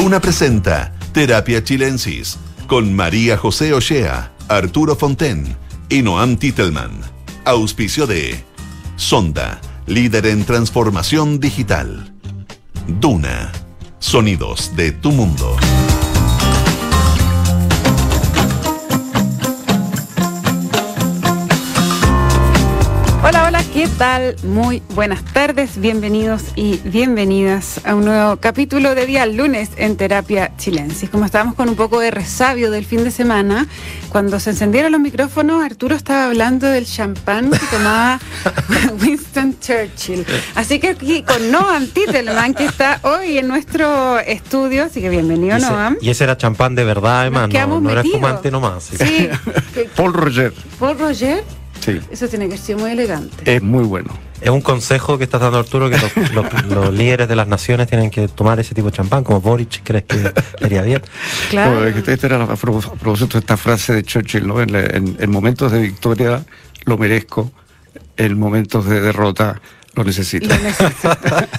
Duna presenta Terapia Chilensis con María José Ochea, Arturo Fonten y Noam Titelman. Auspicio de Sonda, líder en transformación digital. Duna, sonidos de tu mundo. Tal? Muy buenas tardes, bienvenidos y bienvenidas a un nuevo capítulo de día lunes en Terapia Chilensis. Como estábamos con un poco de resabio del fin de semana, cuando se encendieron los micrófonos, Arturo estaba hablando del champán que tomaba Winston Churchill. Así que aquí con Noam Titelman, que está hoy en nuestro estudio, así que bienvenido, Y ese, Noam. y ese era champán de verdad, además, no, no era espumante nomás. sí. Sí, Paul Roger, Paul Roger, sí, eso tiene que ser muy elegante. es muy bueno. Es un consejo que estás dando Arturo que los, los- los líderes de las naciones tienen que tomar ese tipo de champán, como Boric, ¿crees que le haría bien? Claro. No, es que esta era la, a pro- a propósito de esta frase de Churchill, ¿no? En, la- en- en momentos de victoria lo merezco, en momentos de derrota lo necesito. Lo necesito.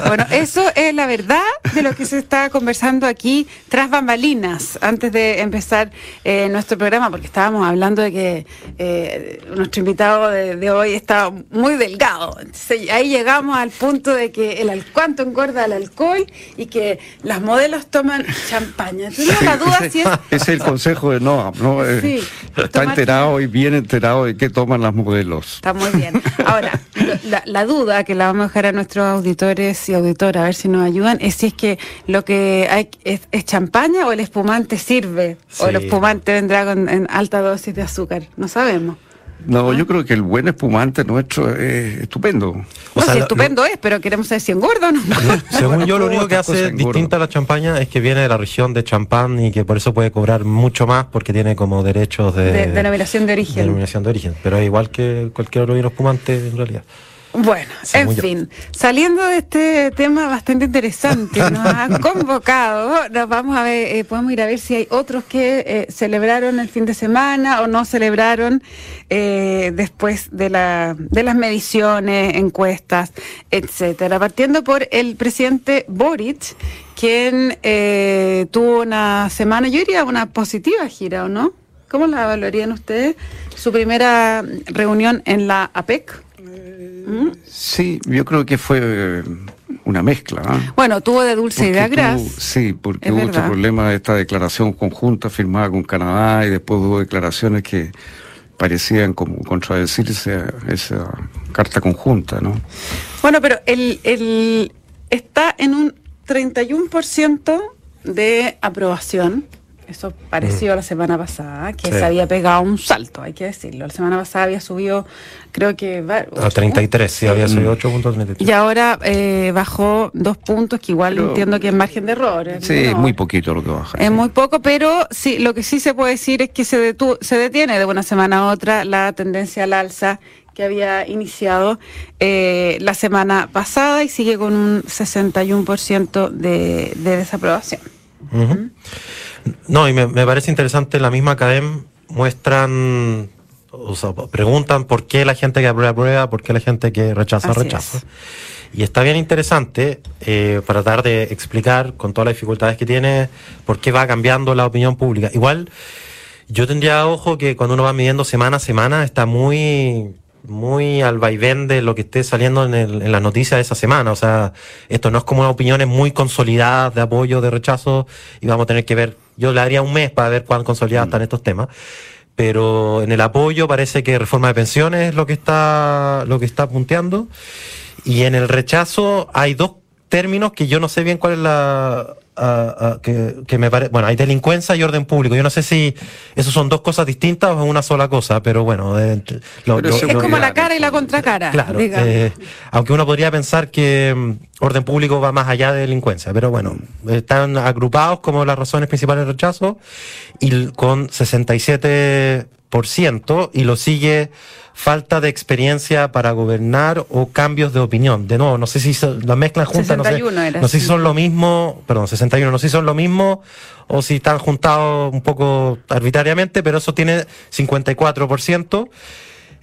Bueno, eso es la verdad de lo que se está conversando aquí tras bambalinas, antes de empezar eh, nuestro programa, porque estábamos hablando de que eh, nuestro invitado de, de hoy está muy delgado. Entonces, ahí llegamos al punto de que el cuánto engorda el alcohol y que las modelos toman champaña. Tengo la duda si es el consejo de Noam, ¿no? Eh, está enterado y bien enterado de qué toman las modelos. Está muy bien. Ahora, la, la duda que la vamos a dejar a nuestros auditores y auditoras, a ver si nos ayudan, es si es que lo que hay es, es champaña o el espumante sirve, o el espumante vendrá con en alta dosis de azúcar. No sabemos. No, yo creo que el buen espumante nuestro es estupendo. O no, sea, si lo- estupendo es, pero queremos saber si engorda o no. Según yo, lo único que hace distinta a la champaña es que viene de la región de champán y que por eso puede cobrar mucho más porque tiene como derechos de, De- denominación de origen. denominación de origen. Pero es igual que cualquier otro vino espumante en realidad. Bueno, en fin, saliendo de este tema bastante interesante, nos han convocado, nos vamos a ver, eh, podemos ir a ver si hay otros que eh, celebraron el fin de semana o no celebraron eh, después de, la, de las mediciones, encuestas, etcétera. Partiendo por el presidente Boric, quien eh, tuvo una semana, yo diría una positiva gira, ¿o no? ¿Cómo la valorarían ustedes? Su primera reunión en la APEC. ¿Mm? Sí, yo creo que fue eh, una mezcla. ¿ah? Bueno, tuvo de dulce y de tuvo- sí, porque Es hubo este problema de esta declaración conjunta firmada con Canadá y después hubo declaraciones que parecían como contradecirse a esa carta conjunta, ¿no? Bueno, pero el, el está en un 31% de aprobación. Eso pareció la semana pasada, que Sí. se había pegado un salto, hay que decirlo. La semana pasada había subido, creo que... va- A 33, sí, había subido 8.33. Y ahora eh, bajó dos puntos, que igual Pero- entiendo que es margen de error. ¿eh? Sí, es No. muy poquito lo que baja. Es muy poco, pero sí, lo que sí se puede decir es que se, detu- se detiene de una semana a otra la tendencia al alza que había iniciado eh, la semana pasada y sigue con un 61% de, de desaprobación. Ujú. No, y me, me parece interesante, la misma Academ muestran, o sea, preguntan por qué la gente que aprueba, aprueba, por qué la gente que rechaza, Así rechaza. es. Y está bien interesante eh, para tratar de explicar con todas las dificultades que tiene por qué va cambiando la opinión pública. Igual, yo tendría ojo que cuando uno va midiendo semana a semana está muy muy al vaivén de lo que esté saliendo en, el- en las noticias de esa semana. O sea, esto no es como opiniones muy consolidadas de apoyo, de rechazo, y vamos a tener que ver, yo le daría un mes para ver cuán consolidadas están estos temas. Pero en el apoyo parece que reforma de pensiones es lo que está, lo que está punteando. Y en el rechazo hay dos términos que yo no sé bien cuál es la... ah, ah, que, que me parece... Bueno, hay delincuencia y orden público. Yo no sé si esos son dos cosas distintas o es una sola cosa, pero bueno... eh, lo- Pero lo- Es lo- como la cara y la contracara. Claro, eh, aunque uno podría pensar que mm, orden público va más allá de delincuencia, pero bueno, están agrupados como las razones principales del rechazo y con 67% y lo sigue falta de experiencia para gobernar o cambios de opinión. De nuevo, no sé si se- la mezclan juntas, no sé, 61 era, no sé si son lo mismo, perdón, 61, no sé si son lo mismo o si están juntados un poco arbitrariamente, pero eso tiene 54%.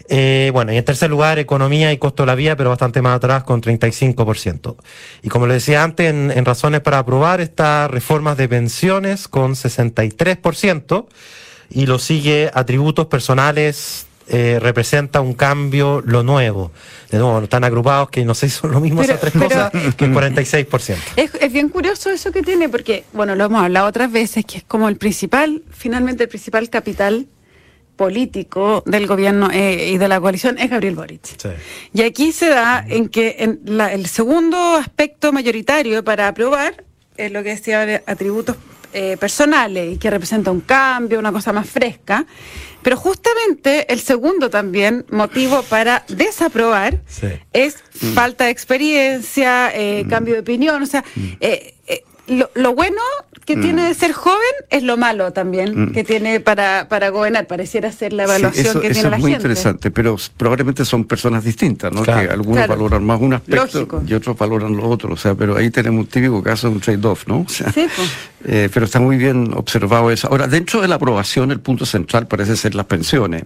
Eh, bueno, y en tercer lugar, economía y costo de la vida, pero bastante más atrás, con 35%. Y como le decía antes, en, en razones para aprobar está reformas de pensiones con 63%, y lo sigue atributos personales eh, representa un cambio, lo nuevo. De nuevo, están agrupados que no sé si son lo mismo Pero- esas tres pero- cosas que el 46%. Es, es bien curioso eso que tiene, porque, bueno, lo hemos hablado otras veces, que es como el principal, finalmente el principal capital político del gobierno eh, y de la coalición es Gabriel Boric. Sí. Y aquí se da en que en la- el segundo aspecto mayoritario para aprobar es lo que decía de atributos eh, personales y que representa un cambio, una cosa más fresca. Pero justamente el segundo también motivo para desaprobar Sí. es falta de experiencia, eh, cambio de opinión. O sea, eh, eh, lo, lo bueno que tiene de ser joven es lo malo también que tiene para, para gobernar. Pareciera ser la evaluación Sí, eso, que eso tiene la es muy gente. interesante, pero probablemente son personas distintas, ¿no? Claro. Que algunos Claro. valoran más un aspecto Lógico. y otros valoran lo otro. O sea, pero ahí tenemos un típico caso de un trade-off, ¿no? O sea, Sí, pues. eh, pero está muy bien observado eso. Ahora, dentro de la aprobación, el punto central parece ser las pensiones.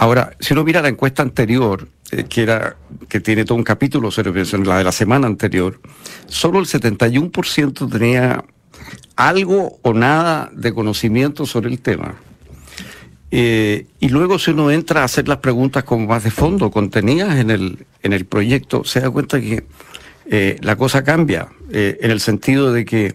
Ahora, si uno mira la encuesta anterior, eh, que era que tiene todo un capítulo la de la semana anterior, solo el 71% tenía algo o nada de conocimiento sobre el tema. Eh, y luego si uno entra a hacer las preguntas como más de fondo, contenidas en el, en el proyecto, se da cuenta que eh, la cosa cambia, en el sentido de que,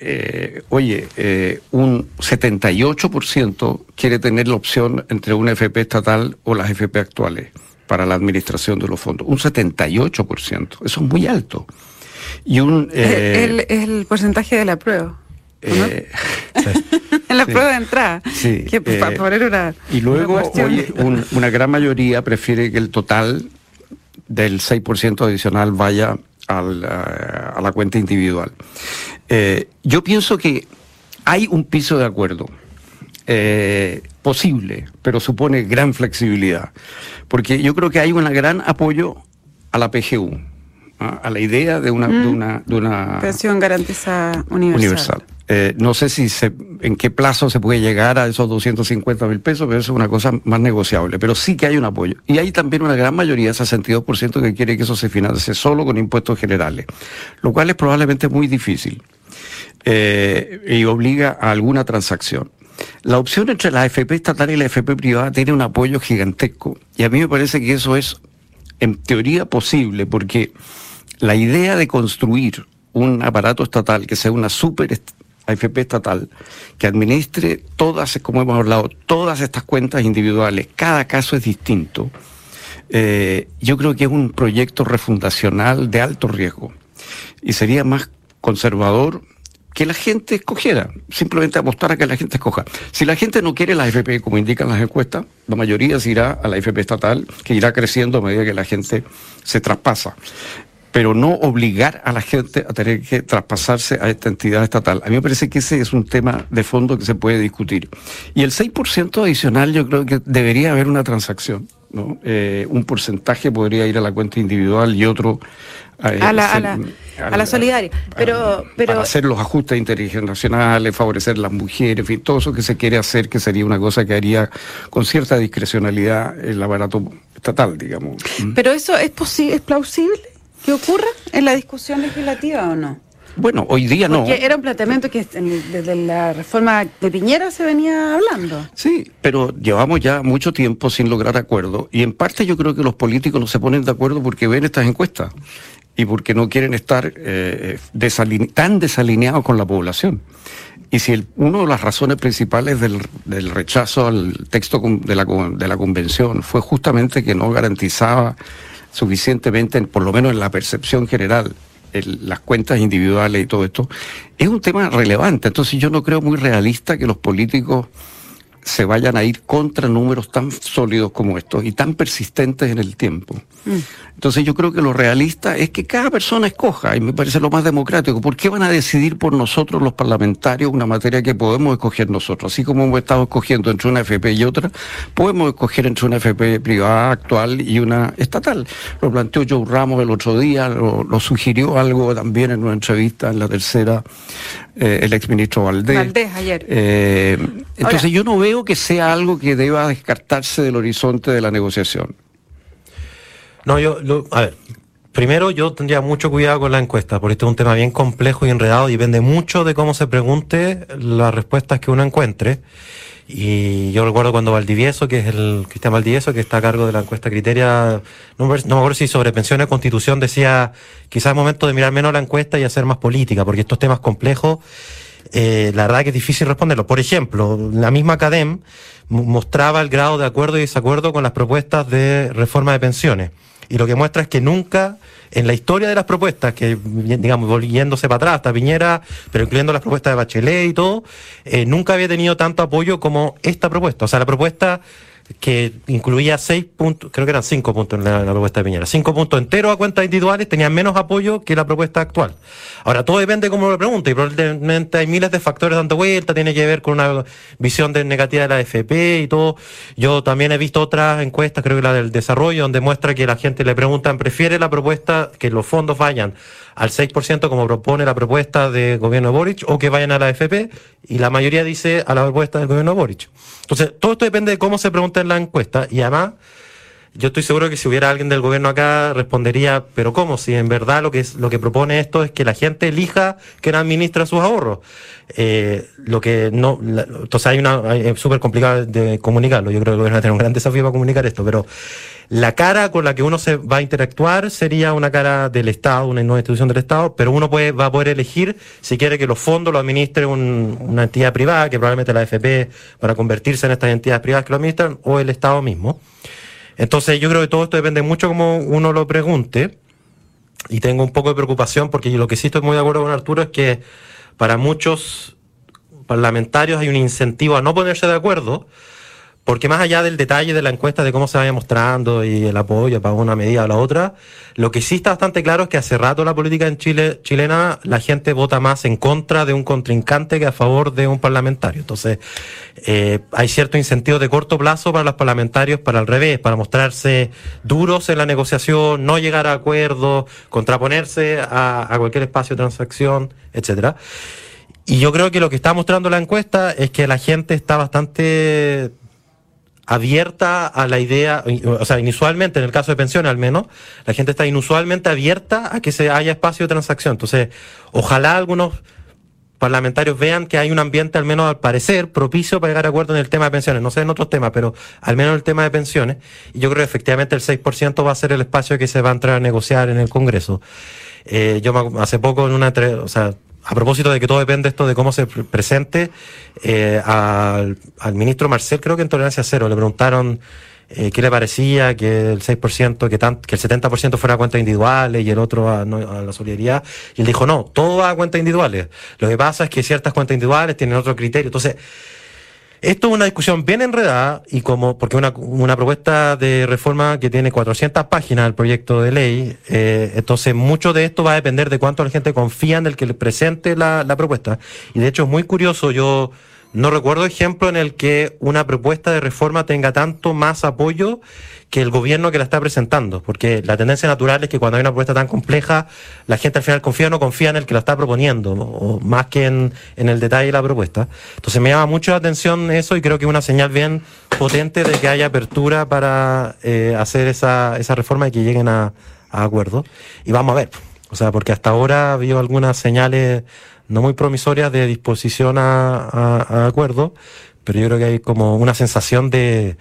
eh, oye, eh, un 78% quiere tener la opción entre una FP estatal o las FP actuales para la administración de los fondos. Un 78%, eso es muy alto. Y un... eh, el, el porcentaje de la prueba. eh, en la sí. prueba de entrada. Sí, Que eh, para poner una. Y luego, una oye, un- una gran mayoría prefiere que el total del 6% adicional vaya al, ah, a la cuenta individual. Eh, yo pienso que hay un piso de acuerdo eh, posible, pero supone gran flexibilidad, porque yo creo que hay un gran apoyo a la PGU, ¿ah? a la idea de una, de una, de una Pensión garantizada universal. universal. Eh, no sé si se, en qué plazo se puede llegar a esos 250 mil pesos, pero eso es una cosa más negociable. Pero sí que hay un apoyo. Y hay también una gran mayoría, 62%, que quiere que eso se financie solo con impuestos generales, lo cual es probablemente muy difícil eh, y obliga a alguna transacción. La opción entre la AFP estatal y la AFP privada tiene un apoyo gigantesco. Y a mí me parece que eso es, en teoría, posible, porque la idea de construir un aparato estatal que sea una super AFP estatal, que administre todas, como hemos hablado, todas estas cuentas individuales, cada caso es distinto, eh, yo creo que es un proyecto refundacional de alto riesgo y sería más conservador que la gente escogiera, simplemente apostar a que la gente escoja. Si la gente no quiere la AFP, como indican las encuestas, la mayoría se irá a la AFP estatal, que irá creciendo a medida que la gente se traspasa. Pero no obligar a la gente a tener que traspasarse a esta entidad estatal. A mí me parece que ese es un tema de fondo que se puede discutir. Y el 6% adicional yo creo que debería haber una transacción. ¿no? Eh, un porcentaje podría ir a la cuenta individual y otro eh, A la- a hacer- la- a la solidaria. Pero- pero- para hacer los ajustes intergeneracionales, favorecer las mujeres, en fin, todo eso que se quiere hacer, que sería una cosa que haría con cierta discrecionalidad el aparato estatal, digamos. Pero eso es posible, es plausible que ocurra en la discusión legislativa o no? Bueno, hoy día no. Porque era un planteamiento que desde la reforma de Piñera se venía hablando. Sí, pero llevamos ya mucho tiempo sin lograr acuerdo y en parte yo creo que los políticos no se ponen de acuerdo porque ven estas encuestas y porque no quieren estar eh, desaline- tan desalineados con la población. Y si el- una de las razones principales del, del rechazo al texto de la, de la convención fue justamente que no garantizaba suficientemente, en- por lo menos en la percepción general, las cuentas individuales y todo esto, es un tema relevante. Entonces yo no creo muy realista que los políticos se vayan a ir contra números tan sólidos como estos y tan persistentes en el tiempo. Entonces yo creo que lo realista es que cada persona escoja, y me parece lo más democrático. ¿Por qué van a decidir por nosotros los parlamentarios una materia que podemos escoger nosotros? Así como hemos estado escogiendo entre una FP y otra, podemos escoger entre una FP privada actual y una estatal. Lo planteó Joe Ramos el otro día, lo, lo sugirió algo también en una entrevista en la tercera, eh, el exministro Valdés. Valdés ayer. Eh, entonces Ahora- yo no veo que sea algo que deba descartarse del horizonte de la negociación. No, yo, a ver, primero yo tendría mucho cuidado con la encuesta, porque este es un tema bien complejo y enredado y depende mucho de cómo se pregunte las respuestas que uno encuentre. Y yo recuerdo cuando Valdivieso, que es el Cristian Valdivieso, que está a cargo de la encuesta criteria, no, me acuerdo si sobre pensiones, constitución, decía quizás es momento de mirar menos la encuesta y hacer más política, porque estos temas complejos, eh, la verdad que es difícil responderlos. Por ejemplo, la misma CADEM mostraba el grado de acuerdo y desacuerdo con las propuestas de reforma de pensiones. Y lo que muestra es que nunca en la historia de las propuestas, que digamos, volviéndose para atrás, hasta Piñera, pero incluyendo las propuestas de Bachelet y todo, eh, nunca había tenido tanto apoyo como esta propuesta. O sea, la propuesta que incluía seis puntos, creo que eran cinco puntos en la, propuesta de Piñera, cinco puntos enteros a cuentas individuales, tenían menos apoyo que la propuesta actual. Ahora, todo depende de cómo lo pregunte, y probablemente hay miles de factores dando vuelta, tiene que ver con una visión de negativa de la FP y todo. Yo también he visto otras encuestas, creo que la del desarrollo, donde muestra que la gente le preguntan, ¿prefiere la propuesta que los fondos vayan al 6% como propone la propuesta del gobierno de Boric o que vayan a la FP? Y la mayoría dice a la propuesta del gobierno de Boric. Entonces, todo esto depende de cómo se pregunta en la encuesta y además yo estoy seguro que si hubiera alguien del gobierno acá respondería, pero ¿cómo? Si en verdad lo que es, lo que propone esto es que la gente elija quién administra sus ahorros. Eh, lo que no, entonces hay una, es súper complicado de comunicarlo. Yo creo que el gobierno va a tener un gran desafío para comunicar esto, pero la cara con la que uno se va a interactuar sería una cara del Estado, una nueva institución del Estado, pero uno puede, va a poder elegir si quiere que los fondos lo administre una entidad privada, que probablemente la AFP, para convertirse en estas entidades privadas que lo administran, o el Estado mismo. Entonces yo creo que todo esto depende mucho como uno lo pregunte. Y tengo un poco de preocupación porque lo que sí estoy muy de acuerdo con Arturo es que para muchos parlamentarios hay un incentivo a no ponerse de acuerdo porque más allá del detalle de la encuesta, de cómo se vaya mostrando y el apoyo para una medida o la otra, lo que sí está bastante claro es que hace rato la política en Chile, chilena, la gente vota más en contra de un contrincante que a favor de un parlamentario. Entonces, eh, hay cierto incentivo de corto plazo para los parlamentarios para al revés, para mostrarse duros en la negociación, no llegar a acuerdos, contraponerse a, a cualquier espacio de transacción, etcétera. Y yo creo que lo que está mostrando la encuesta es que la gente está bastante abierta a la idea, o sea, inusualmente, en el caso de pensiones al menos, la gente está inusualmente abierta a que se haya espacio de transacción. Entonces, ojalá algunos parlamentarios vean que hay un ambiente, al menos al parecer, propicio para llegar a acuerdo en el tema de pensiones. No sé en otros temas, pero al menos en el tema de pensiones. Y yo creo que efectivamente el 6% va a ser el espacio que se va a entrar a negociar en el Congreso. Eh, yo hace poco en una, o sea, a propósito de que todo depende esto de cómo se presente, eh, al, ministro Marcel, creo que en Tolerancia Cero, le preguntaron eh, qué le parecía que el 6%, que, tan, que el 70% fuera a cuentas individuales y el otro a, la solidaridad. Y él dijo, no, todo va a cuentas individuales. Lo que pasa es que ciertas cuentas individuales tienen otro criterio. Entonces, esto es una discusión bien enredada y como, porque una, una propuesta de reforma que tiene 400 páginas el proyecto de ley, eh, entonces mucho de esto va a depender de cuánto la gente confía en el que le presente la, la propuesta. Y de hecho es muy curioso, yo no recuerdo ejemplo en el que una propuesta de reforma tenga tanto más apoyo que el gobierno que la está presentando, porque la tendencia natural es que cuando hay una propuesta tan compleja, la gente al final confía o no confía en el que la está proponiendo, o más que en, el detalle de la propuesta. Entonces me llama mucho la atención eso y creo que es una señal bien potente de que haya apertura para eh, hacer esa, esa reforma y que lleguen a, a acuerdos. Y vamos a ver, o sea, porque hasta ahora ha habido algunas señales no muy promisorias de disposición a, acuerdo, pero yo creo que hay como una sensación de,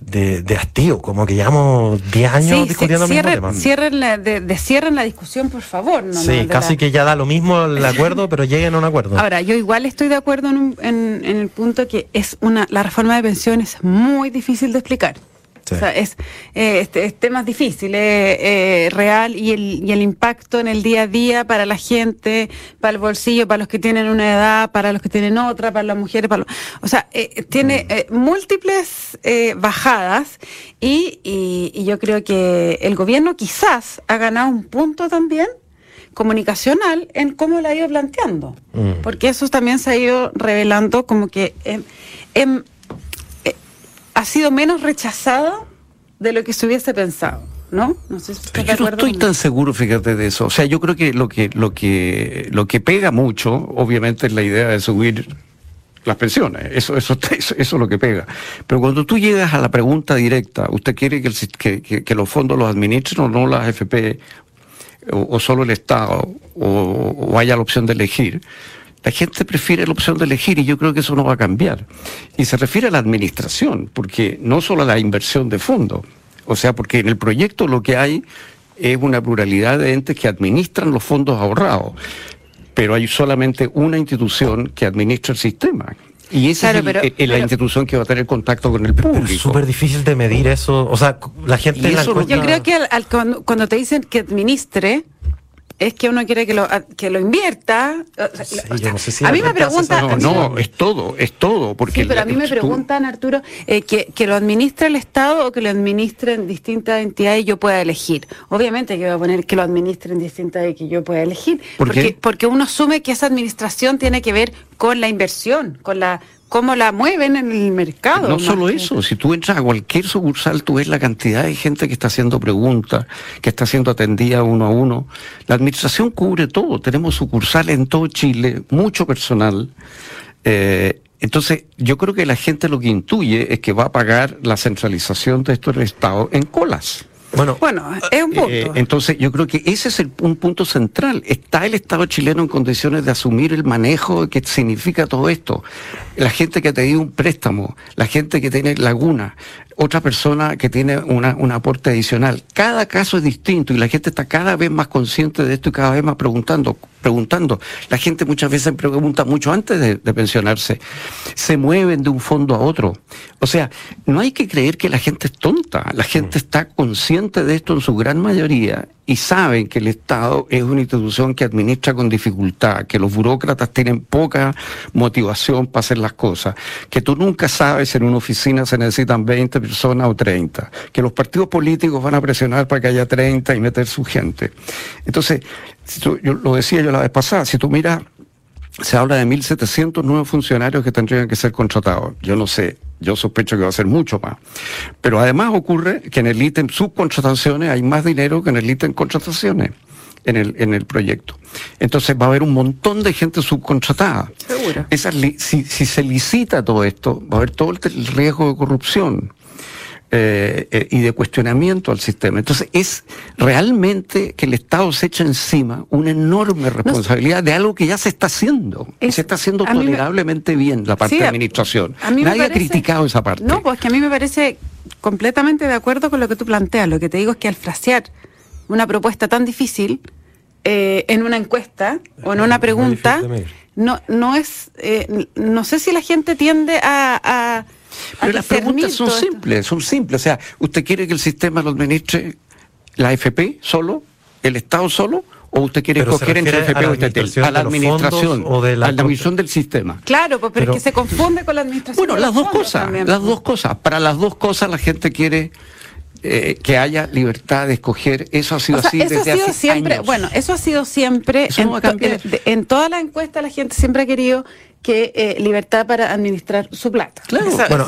de, hastío, como que llevamos 10 años discutiendo el mismo tema. Cierren la, de, cierren la discusión, por favor. No, sí, casi que ya da lo mismo el acuerdo, pero lleguen a un acuerdo. Ahora, yo igual estoy de acuerdo en, en, en el punto que es una la reforma de pensiones muy difícil de explicar. O sea, es, eh, este, es, tema difícil, eh, real y el, y el impacto en el día a día para la gente, para el bolsillo, para los que tienen una edad, para los que tienen otra, para las mujeres, para o sea, eh, tiene mm. eh, múltiples bajadas y, y, yo creo que el gobierno quizás ha ganado un punto también comunicacional en cómo la ha ido planteando, mm. porque eso también se ha ido revelando como que en ha sido menos rechazada de lo que se hubiese pensado. ¿no? No sé si yo no estoy tan seguro, fíjate, de eso. O sea, yo creo que lo que lo que lo que pega mucho, obviamente, es la idea de subir las pensiones, eso, eso, eso, es lo que pega. Pero cuando tú llegas a la pregunta directa, ¿usted quiere que, que, que, los fondos los administren o no las FP, o, solo el Estado, o, o haya la opción de elegir? La gente prefiere la opción de elegir y yo creo que eso no va a cambiar. Y se refiere a la administración, porque no solo a la inversión de fondos, o sea, porque en el proyecto lo que hay es una pluralidad de entes que administran los fondos ahorrados, pero hay solamente una institución que administra el sistema. Y esa es, la institución que va a tener contacto con el público. Es súper difícil de medir eso. O sea, la gente... Yo creo que cuando te dicen que administre, es que uno quiere que lo, que lo invierta. a mí me preguntan. No, no, es todo, es todo. Porque sí, pero a mí me preguntan, Arturo, eh, que, que, lo administre el Estado o que lo administren distintas entidades y yo pueda elegir. Obviamente que voy a poner que lo administren distintas y que yo pueda elegir. porque, porque uno asume que esa administración tiene que ver con la inversión, con la cómo la mueven en el mercado. No solo eso, si tú entras a cualquier sucursal, tú ves la cantidad de gente que está haciendo preguntas, que está siendo atendida uno a uno. La administración cubre todo, tenemos sucursales en todo Chile, mucho personal. Eh, entonces, yo creo que la gente lo que intuye es que va a pagar la centralización de esto del Estado en colas. Bueno, bueno, es un punto. Eh, entonces, yo creo que ese es el, un punto central. ¿Está el Estado chileno en condiciones de asumir el manejo que significa todo esto? La gente que ha tenido un préstamo, la gente que tiene laguna, otra persona que tiene una, un aporte adicional. Cada caso es distinto y la gente está cada vez más consciente de esto y cada vez más preguntando, preguntando. La gente muchas veces pregunta mucho antes de, de pensionarse. Se mueven de un fondo a otro. O sea, no hay que creer que la gente es tonta. La gente está consciente de esto en su gran mayoría y saben que el Estado es una institución que administra con dificultad, que los burócratas tienen poca motivación para hacer las cosas, que tú nunca sabes en una oficina se necesitan 20 personas o 30, que los partidos políticos van a presionar para que haya 30 y meter su gente. Entonces, yo lo decía yo la vez pasada, si tú miras se habla de 1.700 nuevos funcionarios que tendrían que ser contratados. Yo no sé, yo sospecho que va a ser mucho más. Pero además ocurre que en el ítem subcontrataciones hay más dinero que en el ítem contrataciones en el, en el proyecto. Entonces va a haber un montón de gente subcontratada. Seguro. si, si se licita todo esto, va a haber todo el riesgo de corrupción. Eh, eh, y de cuestionamiento al sistema. Entonces es realmente que el Estado se echa encima una enorme responsabilidad de algo que ya se está haciendo. se está haciendo tolerablemente bien la parte de administración. Nadie ha criticado esa parte. No, pues que a mí me parece completamente de acuerdo con lo que tú planteas. Lo que te digo es que al frasear una propuesta tan difícil eh, en una encuesta o en una pregunta, no, no es, no sé si la gente tiende a pero las preguntas son simples, son simples. O sea, ¿usted quiere que el sistema lo administre la FP solo, el Estado solo? ¿O usted quiere escoger entre FP o A la administración, o de la a la administración del sistema. Claro, pues, pero, es que se confunde con la administración. Bueno, las dos cosas, las dos cosas. Para las dos cosas la gente quiere eh, que haya libertad de escoger. Eso ha sido así desde hace siempre, Bueno, eso ha sido siempre. en, en, toda la encuesta la gente siempre ha querido que eh, libertad para administrar su plata. Claro. bueno,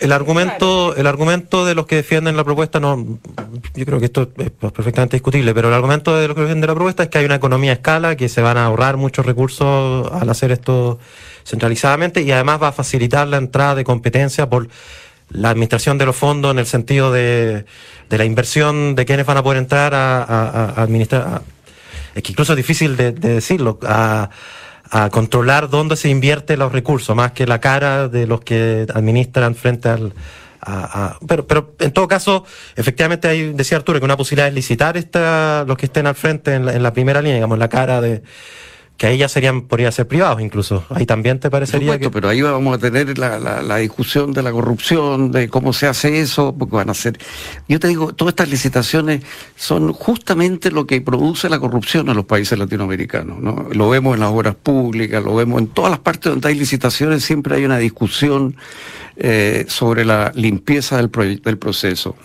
el, argumento, el argumento de los que defienden la propuesta, no, yo creo que esto es perfectamente discutible, pero el argumento de los que defienden la propuesta es que hay una economía a escala, que se van a ahorrar muchos recursos al hacer esto centralizadamente y además va a facilitar la entrada de competencia por la administración de los fondos en el sentido de, de la inversión de quienes van a poder entrar a, administrar. es que incluso es difícil de, de decirlo. A, controlar dónde se invierte los recursos, más que la cara de los que administran frente al... Pero, pero en todo caso, efectivamente hay, decía Arturo, que una posibilidad es licitar esta, los que estén al frente en la, en la primera línea, digamos, la cara de, que ahí ya serían, podrían ser privados incluso. Ahí también te parecería supuesto, pero ahí vamos a tener la, la, discusión de la corrupción, de cómo se hace eso, porque van a ser... Yo te digo, todas estas licitaciones son justamente lo que produce la corrupción en los países latinoamericanos, ¿no? Lo vemos en las obras públicas, lo vemos en todas las partes donde hay licitaciones, siempre hay una discusión eh, sobre la limpieza del, del proceso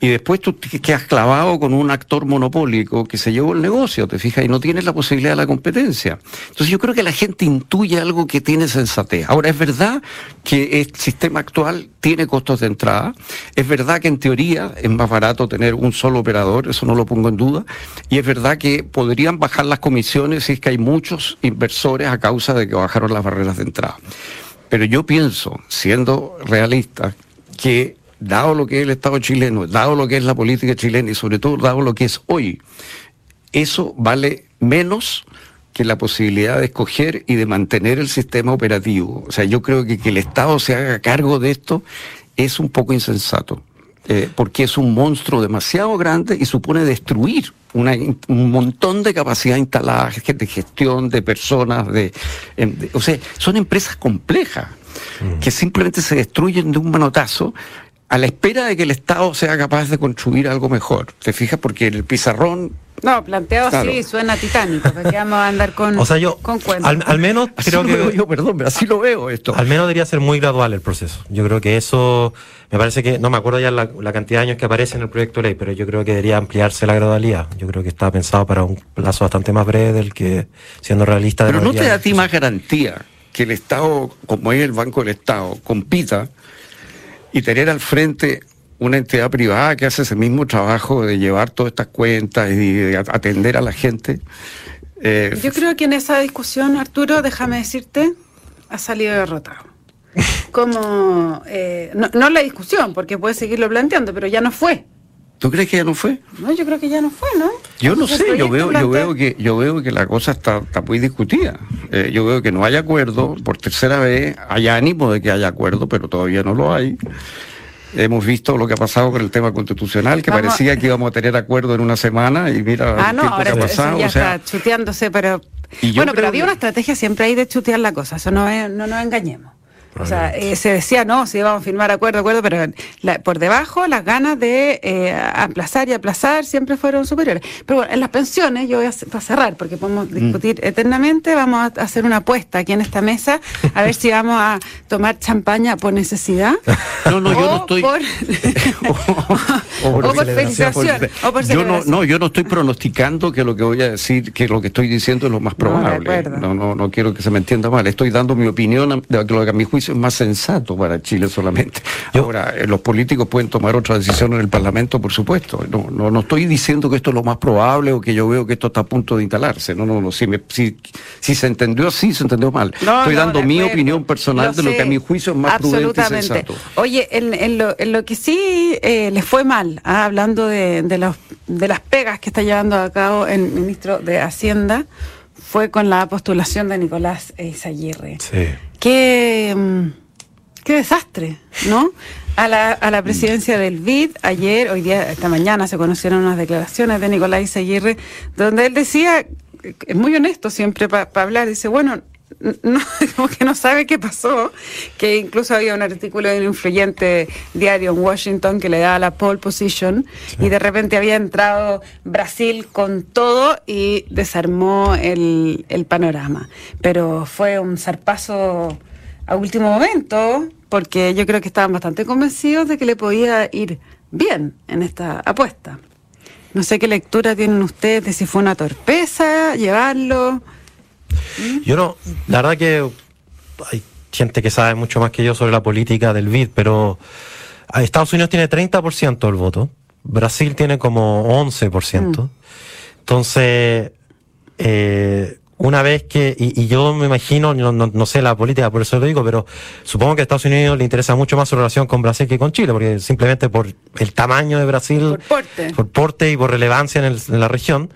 y después tú quedas clavado con un actor monopólico que se llevó el negocio, te fijas, y no tienes la posibilidad de la competencia. Entonces yo creo que la gente intuye algo que tiene sensatez. Ahora, es verdad que el sistema actual tiene costos de entrada, es verdad que en teoría es más barato tener un solo operador, eso no lo pongo en duda, y es verdad que podrían bajar las comisiones si es que hay muchos inversores a causa de que bajaron las barreras de entrada. Pero yo pienso, siendo realista, que dado lo que es el Estado chileno, dado lo que es la política chilena y sobre todo dado lo que es hoy, eso vale menos que la posibilidad de escoger y de mantener el sistema operativo. O sea, yo creo que que el Estado se haga cargo de esto es un poco insensato. Eh, porque es un monstruo demasiado grande y supone destruir una, un montón de capacidad instalada de gestión, de personas, de, de o sea, son empresas complejas mm. que simplemente se destruyen de un manotazo a la espera de que el Estado sea capaz de construir algo mejor. ¿Te fijas? Porque el pizarrón no, planteado así suena titánico, porque vamos a andar con, o sea, yo, con Al, menos creo que. yo, perdón, pero así lo veo esto. Al menos debería ser muy gradual el proceso. Yo creo que eso. Me parece que. No me acuerdo ya la, cantidad de años que aparece en el proyecto de ley, pero yo creo que debería ampliarse la gradualidad. Yo creo que está pensado para un plazo bastante más breve del que, siendo realista. Pero no te da a ti más garantía que el Estado, como es el Banco del Estado, compita y tener al frente una entidad privada que hace ese mismo trabajo de llevar todas estas cuentas y de atender a la gente. Eh, Yo creo que en esa discusión, Arturo, déjame decirte, ha salido derrotado. Como, eh, no, no la discusión, porque puede seguirlo planteando, pero ya no fue. ¿Tú crees que ya no fue? No, yo creo que ya no fue, ¿no? Yo no sé, yo veo, yo veo que, yo veo que la cosa está, muy discutida. Eh, yo veo que no hay acuerdo, por tercera vez, hay ánimo de que haya acuerdo, pero todavía no lo hay. Hemos visto lo que ha pasado con el tema constitucional, que parecía que íbamos a tener acuerdo en una semana y mira ah, no, ahora ha pasado. ya está chuteándose, pero... Bueno, pero había una estrategia siempre ahí de chutear la cosa, eso no, no nos engañemos. O sea, eh, se decía, no, si íbamos a firmar acuerdo, acuerdo, pero por debajo las ganas de eh, aplazar y aplazar siempre fueron superiores. Pero bueno, en las pensiones, yo voy a, para cerrar, porque podemos mm. discutir eternamente, vamos a hacer una apuesta aquí en esta mesa, a ver si vamos a tomar champaña por necesidad. No, no, yo no estoy... Por, o, por, felicitación. O por yo no, no, yo no estoy pronosticando que lo que voy a decir, que lo que estoy diciendo es lo más probable. No, no, no, quiero que se me entienda mal. Estoy dando mi opinión de lo que a mi juicio es más sensato para Chile solamente. Ahora, eh, los políticos pueden tomar otra decisión en el Parlamento, por supuesto. No, no, no estoy diciendo que esto es lo más probable o que yo veo que esto está a punto de instalarse. No, no, no. Si, si, si se entendió así, se entendió mal. estoy dando mi opinión personal de lo que a mi juicio es más prudente y sensato. Oye, en, lo, en lo, que sí eh, les fue mal, ah, hablando de, de, los, de las pegas que está llevando a cabo el ministro de Hacienda, fue con la postulación de Nicolás Izaguirre. Sí. Qué, mm, qué desastre, ¿no? A la, a la presidencia del BID, ayer, hoy día, esta mañana se conocieron unas declaraciones de Nicolás Izaguirre, donde él decía, es muy honesto siempre para hablar, dice, bueno, no, como que no sabe qué pasó, que incluso había un artículo de un influyente diario en Washington que le daba la pole position y de repente había entrado Brasil con todo y desarmó el, el panorama. Pero fue un zarpazo a último momento porque yo creo que estaban bastante convencidos de que le podía ir bien en esta apuesta. No sé qué lectura tienen ustedes de si fue una torpeza llevarlo. Yo no, la verdad que hay gente que sabe mucho más que yo sobre la política del BID, pero Estados Unidos tiene 30% del voto, Brasil tiene como 11%. Mm. Entonces, eh, una vez que, y, yo me imagino, no, no, sé la política, por eso lo digo, pero supongo que a Estados Unidos le interesa mucho más su relación con Brasil que con Chile, porque simplemente por el tamaño de Brasil, por porte, por porte y por relevancia en, en la región.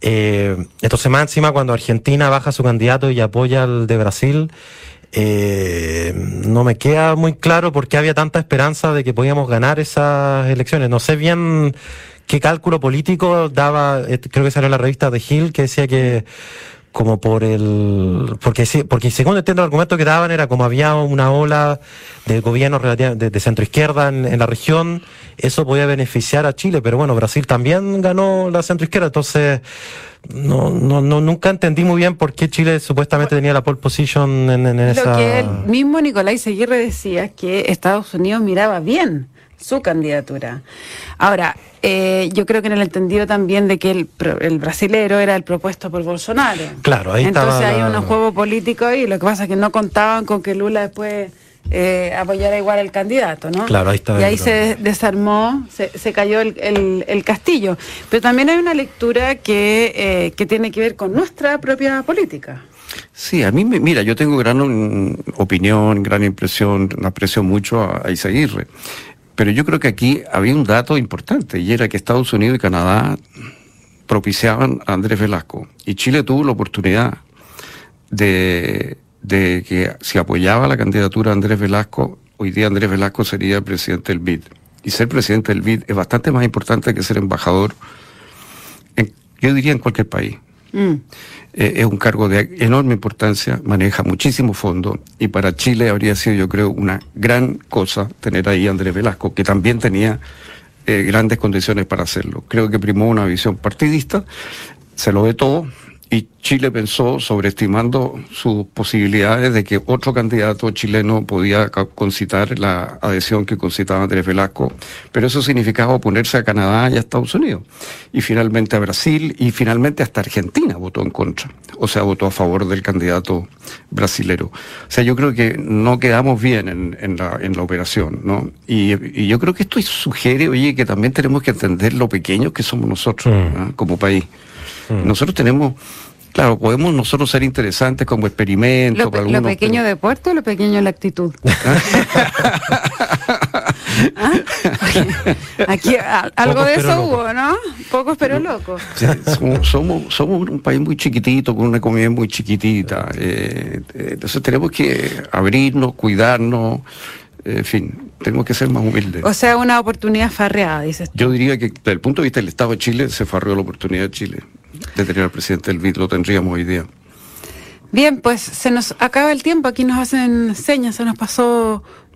Eh, entonces, más encima, cuando Argentina baja su candidato y apoya al de Brasil, eh, no me queda muy claro por qué había tanta esperanza de que podíamos ganar esas elecciones. No sé bien qué cálculo político daba, eh, creo que salió la revista de Hill que decía que como por el porque porque según entiendo el argumento que daban era como había una ola de gobierno de, de centro izquierda en, la región eso podía beneficiar a Chile pero bueno Brasil también ganó la centro izquierda entonces no, no, no nunca entendí muy bien por qué Chile supuestamente tenía la pole position en, en esa lo que el mismo Nicolás Seguirre decía que Estados Unidos miraba bien su candidatura. Ahora, eh, yo creo que en el entendido también de que el, el brasilero era el propuesto por Bolsonaro. Claro, ahí Entonces hay un juego político y lo que pasa es que no contaban con que Lula después eh, apoyara igual al candidato, ¿no? Claro, ahí está. Y ahí se desarmó, se, se cayó el, el, castillo. Pero también hay una lectura que, eh, que tiene que ver con nuestra propia política. Sí, a mí, me, mira, yo tengo gran um, opinión, gran impresión, aprecio mucho a, a Isaguirre. Pero yo creo que aquí había un dato importante y era que Estados Unidos y Canadá propiciaban a Andrés Velasco y Chile tuvo la oportunidad de, de que si apoyaba la candidatura de Andrés Velasco, hoy día Andrés Velasco sería presidente del BID. Y ser presidente del BID es bastante más importante que ser embajador, en, yo diría en cualquier país. Mm. Eh, es un cargo de enorme importancia, maneja muchísimo fondo y para Chile habría sido, yo creo, una gran cosa tener ahí a Andrés Velasco, que también tenía eh, grandes condiciones para hacerlo. Creo que primó una visión partidista, se lo ve todo, y Chile pensó, sobreestimando sus posibilidades de que otro candidato chileno podía concitar la adhesión que concitaba Andrés Velasco, pero eso significaba oponerse a Canadá y a Estados Unidos, y finalmente a Brasil, y finalmente hasta Argentina votó en contra, o sea, votó a favor del candidato brasilero. O sea, yo creo que no quedamos bien en, la, en la operación, ¿no? Y, y, yo creo que esto sugiere, oye, que también tenemos que entender lo pequeños que somos nosotros mm. como país. Mm. Nosotros tenemos, claro, podemos nosotros ser interesantes como experimento. Lo, para lo pequeño de puerto o lo pequeño la actitud. ¿Ah? Aquí algo de eso hubo, ¿no? Pocos pero locos. somos, somos, un país muy chiquitito, con una economía muy chiquitita. Eh, eh, entonces tenemos que abrirnos, cuidarnos, en fin, tenemos que ser más humildes. O sea, una oportunidad farreada, dices. Yo diría que desde el punto de vista del Estado de Chile, se farreó la oportunidad de Chile de tener al presidente del BID, lo tendríamos hoy día. Bien, pues se nos acaba el tiempo, aquí nos hacen señas, se nos pasó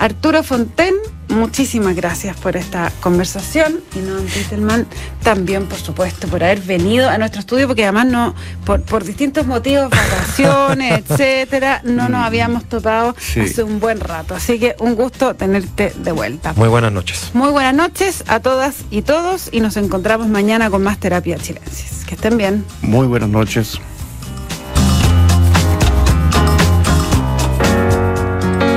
Arturo Fonten, muchísimas gracias por esta conversación y no Titelman también, por supuesto, por haber venido a nuestro estudio, porque además no, por, distintos motivos, vacaciones, etcétera, no nos habíamos topado hace un buen rato. Así que un gusto tenerte de vuelta. Muy buenas noches. Muy buenas noches a todas y todos y nos encontramos mañana con más terapia chilensis. Que estén bien. Muy buenas noches.